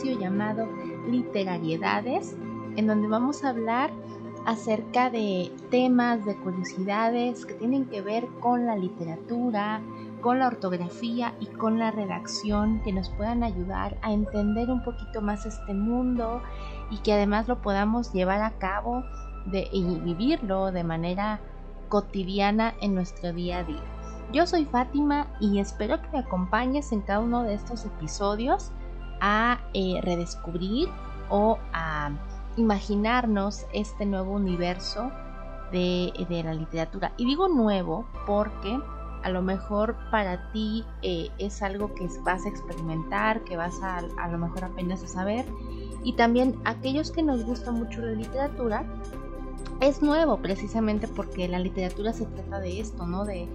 llamado Literariedades, en donde vamos a hablar acerca de temas, de curiosidades que tienen que ver con la literatura, con la ortografía y con la redacción que nos puedan ayudar a entender un poquito más este mundo y que además lo podamos llevar a cabo de, y vivirlo de manera cotidiana en nuestro día a día. Yo soy Fátima y espero que me acompañes en cada uno de estos episodios a eh, redescubrir o a imaginarnos este nuevo universo de, la literatura. Y digo nuevo porque a lo mejor para ti eh, es algo que vas a experimentar, que vas a, a lo mejor apenas a saber. Y también aquellos que nos gusta mucho la literatura, es nuevo precisamente porque la literatura se trata de esto, ¿no? De,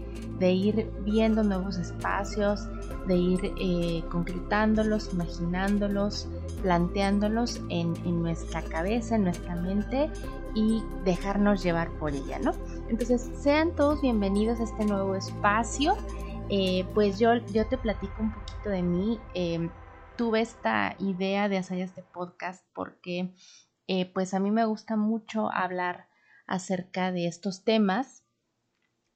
ir viendo nuevos espacios, de ir eh, concretándolos, imaginándolos, planteándolos en, nuestra cabeza, en nuestra mente y dejarnos llevar por ella, ¿no? Entonces, sean todos bienvenidos a este nuevo espacio. Eh, pues yo, yo te platico un poquito de mí. Em, tuve esta idea de hacer este podcast porque eh, pues a mí me gusta mucho hablar acerca de estos temas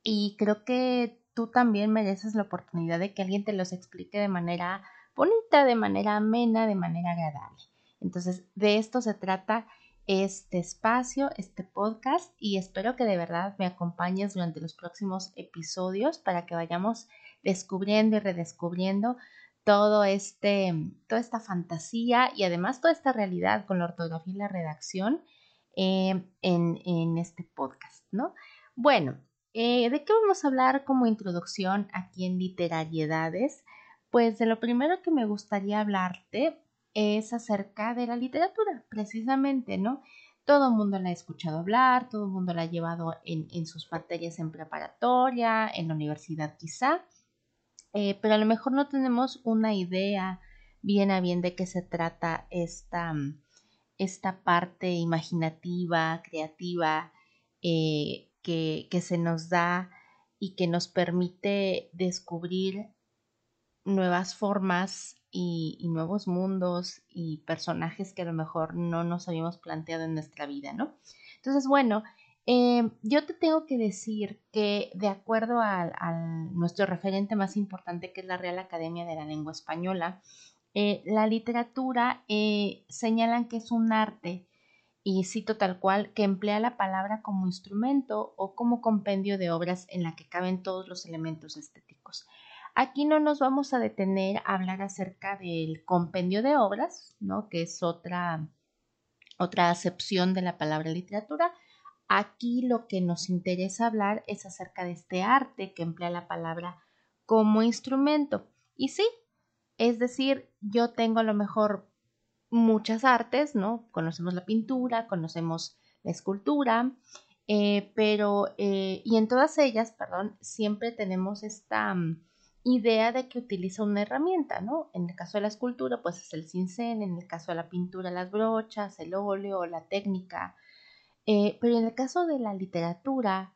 y creo que tú también mereces la oportunidad de que alguien te los explique de manera bonita, de manera amena, de manera agradable. Entonces, de esto se trata este espacio, este podcast y espero que de verdad me acompañes durante los próximos episodios para que vayamos descubriendo y redescubriendo todo este, toda esta fantasía y además toda esta realidad con la ortografía y la redacción eh, en, este podcast, ¿no? Bueno, eh, ¿de qué vamos a hablar como introducción aquí en Literariedades? Pues de lo primero que me gustaría hablarte es acerca de la literatura, precisamente, ¿no? Todo el mundo la ha escuchado hablar, todo el mundo la ha llevado en, sus materias en preparatoria, en la universidad quizá, eh, pero a lo mejor no tenemos una idea bien a bien de qué se trata esta, esta parte imaginativa, creativa eh, que, se nos da y que nos permite descubrir nuevas formas y, nuevos mundos y personajes que a lo mejor no nos habíamos planteado en nuestra vida, ¿no? Entonces, bueno, eh, yo te tengo que decir que de acuerdo a, nuestro referente más importante, que es la Real Academia de la Lengua Española, eh, la literatura eh, señalan que es un arte, y cito tal cual, que emplea la palabra como instrumento o como compendio de obras en la que caben todos los elementos estéticos. Aquí no nos vamos a detener a hablar acerca del compendio de obras, ¿no? que es otra, otra acepción de la palabra literatura. Aquí lo que nos interesa hablar es acerca de este arte que emplea la palabra como instrumento. Y sí, es decir, yo tengo a lo mejor muchas artes, ¿no? Conocemos la pintura, conocemos la escultura, eh, pero, eh, y en todas ellas, perdón, siempre tenemos esta mm, idea de que utiliza una herramienta, ¿no? En el caso de la escultura, pues es el cincel, en el caso de la pintura, las brochas, el óleo, la técnica, eh, pero en el caso de la literatura,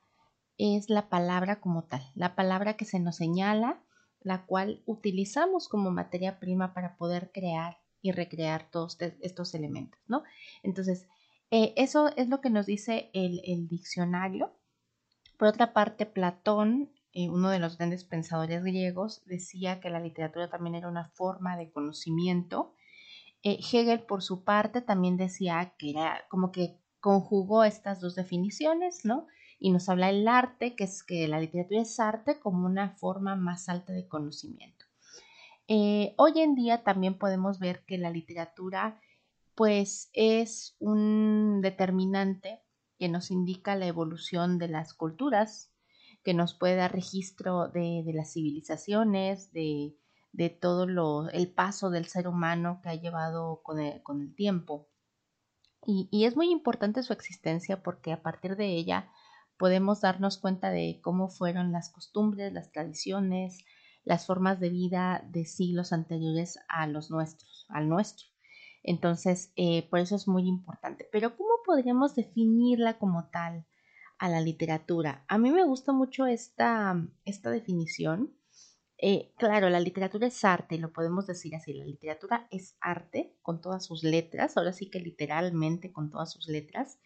es la palabra como tal, la palabra que se nos señala la cual utilizamos como materia prima para poder crear y recrear todos estos elementos, ¿no? Entonces, eh, eso es lo que nos dice el, diccionario. Por otra parte, Platón, eh, uno de los grandes pensadores griegos, decía que la literatura también era una forma de conocimiento. Eh, Hegel, por su parte, también decía que era como que conjugó estas dos definiciones, ¿no? Y nos habla el arte, que es que la literatura es arte como una forma más alta de conocimiento. Eh, hoy en día también podemos ver que la literatura pues es un determinante que nos indica la evolución de las culturas, que nos puede dar registro de, las civilizaciones, de, todo lo, el paso del ser humano que ha llevado con el, tiempo. y, es muy importante su existencia porque a partir de ella podemos darnos cuenta de cómo fueron las costumbres, las tradiciones, las formas de vida de siglos anteriores a los nuestros, al nuestro. Entonces, eh, por eso es muy importante. Pero, ¿cómo podríamos definirla como tal a la literatura? A mí me gusta mucho esta, esta definición Eh, claro, la literatura es arte, lo podemos decir así, la literatura es arte con todas sus letras, ahora sí que literalmente con todas sus letras,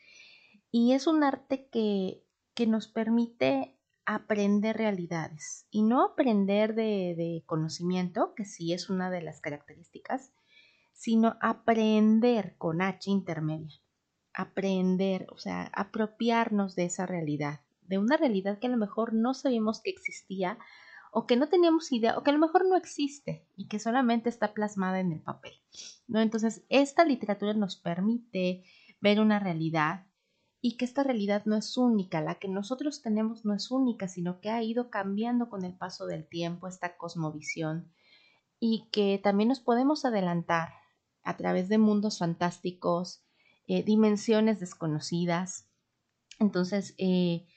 y es un arte que, que nos permite aprender realidades y no aprender de, conocimiento, que sí es una de las características, sino aprender con H intermedia, aprender, o sea, apropiarnos de esa realidad, de una realidad que a lo mejor no sabíamos que existía o que no teníamos idea o que a lo mejor no existe y que solamente está plasmada en el papel. ¿no? Entonces, esta literatura nos permite ver una realidad y que esta realidad no es única, la que nosotros tenemos no es única, sino que ha ido cambiando con el paso del tiempo esta cosmovisión y que también nos podemos adelantar a través de mundos fantásticos, eh, dimensiones desconocidas. Entonces, eh,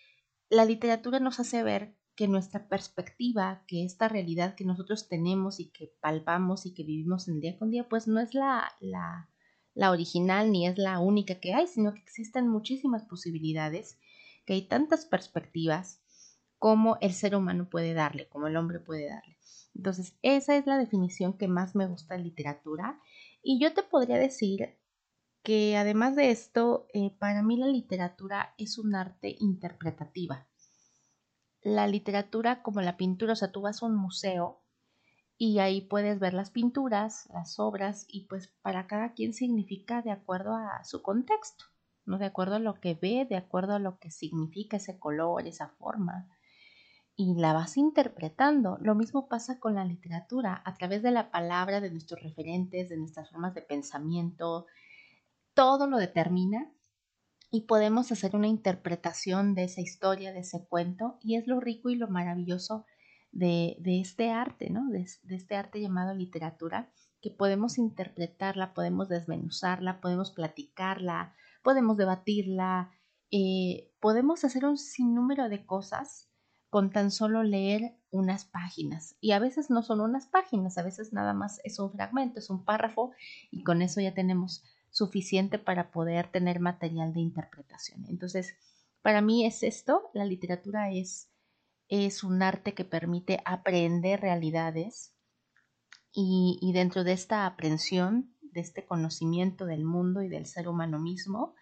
la literatura nos hace ver que nuestra perspectiva, que esta realidad que nosotros tenemos y que palpamos y que vivimos en día con día, pues no es la, la, la original ni es la única que hay, sino que existen muchísimas posibilidades, que hay tantas perspectivas como el ser humano puede darle, como el hombre puede darle. Entonces, esa es la definición que más me gusta en literatura. Y yo te podría decir que además de esto, eh, para mí la literatura es un arte interpretativa. La literatura como la pintura, o sea, tú vas a un museo y ahí puedes ver las pinturas, las obras y pues para cada quien significa de acuerdo a su contexto, ¿no? De acuerdo a lo que ve, de acuerdo a lo que significa ese color, esa forma. Y la vas interpretando. Lo mismo pasa con la literatura, a través de la palabra, de nuestros referentes, de nuestras formas de pensamiento, todo lo determina y podemos hacer una interpretación de esa historia, de ese cuento, y es lo rico y lo maravilloso de, este arte, ¿no? De, este arte llamado literatura, que podemos interpretarla, podemos desmenuzarla, podemos platicarla, podemos debatirla, eh, podemos hacer un sinnúmero de cosas con tan solo leer unas páginas. Y a veces no son unas páginas, a veces nada más es un fragmento, es un párrafo y con eso ya tenemos suficiente para poder tener material de interpretación. Entonces, para mí es esto, la literatura es, es un arte que permite aprender realidades y, dentro de esta aprensión, de este conocimiento del mundo y del ser humano mismo,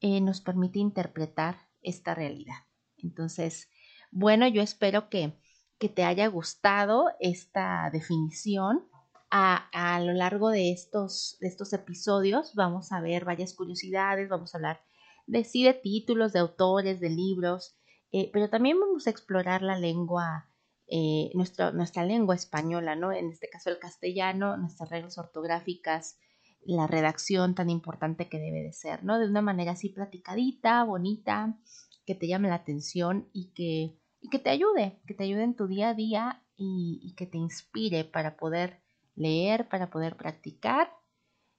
eh, nos permite interpretar esta realidad. Entonces, bueno, yo espero que, que te haya gustado esta definición a, lo largo de estos, de estos episodios vamos a ver varias curiosidades, vamos a hablar de sí de títulos, de autores, de libros, eh, pero también vamos a explorar la lengua, eh, nuestra, nuestra lengua española, ¿no? En este caso el castellano, nuestras reglas ortográficas, la redacción tan importante que debe de ser, ¿no? De una manera así platicadita, bonita, que te llame la atención y que, y que te ayude, que te ayude en tu día a día y, y que te inspire para poder leer, para poder practicar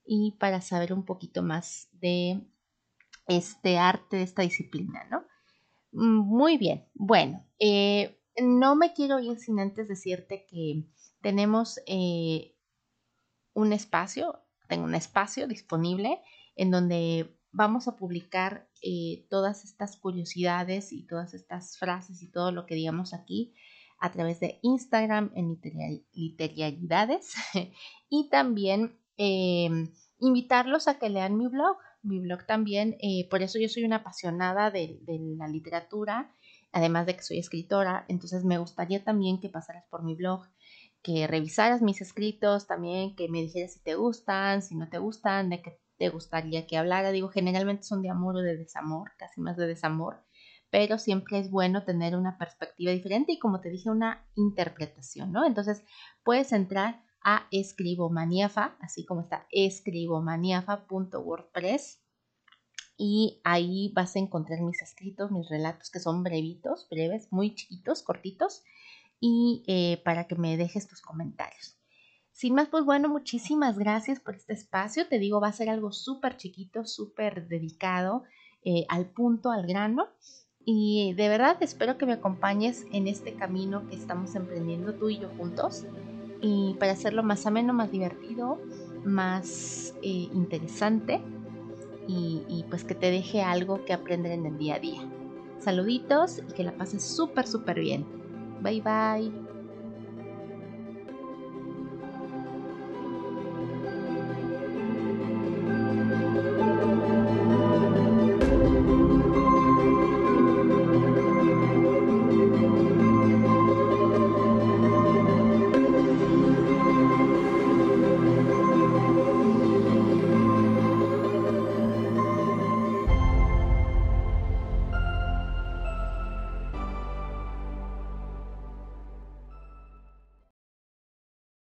y para saber un poquito más de este arte, de esta disciplina, ¿no? Mm, muy bien, bueno, eh, no me quiero ir sin antes decirte que tenemos eh, un espacio, tengo un espacio disponible en donde vamos a publicar eh, todas estas curiosidades y todas estas frases y todo lo que digamos aquí a través de Instagram en literalidades. Y también em, invitarlos a que lean mi blog. Mi blog también, eh, por eso yo soy una apasionada de, la literatura, además de que soy escritora, entonces me gustaría también que pasaras por mi blog, que revisaras mis escritos, también que me dijeras si te gustan, si no te gustan, de qué te gustaría que hablara. Digo, generalmente son de amor o de desamor, casi más de desamor pero siempre es bueno tener una perspectiva diferente y como te dije, una interpretación, ¿no? Entonces puedes entrar a escribomaniafa, así como está escribomaniafa.wordpress y ahí vas a encontrar mis escritos, mis relatos que son brevitos, breves, muy chiquitos, cortitos y eh, para que me dejes tus comentarios. Sin más, pues bueno, muchísimas gracias por este espacio. Te digo, va a ser algo súper chiquito, súper dedicado eh, al punto, al grano. Y de verdad espero que me acompañes en este camino que estamos emprendiendo tú y yo juntos. Y para hacerlo más ameno, más divertido, más eh, interesante y, y pues que te deje algo que aprender en el día a día. Saluditos y que la pases súper, súper bien. Bye bye.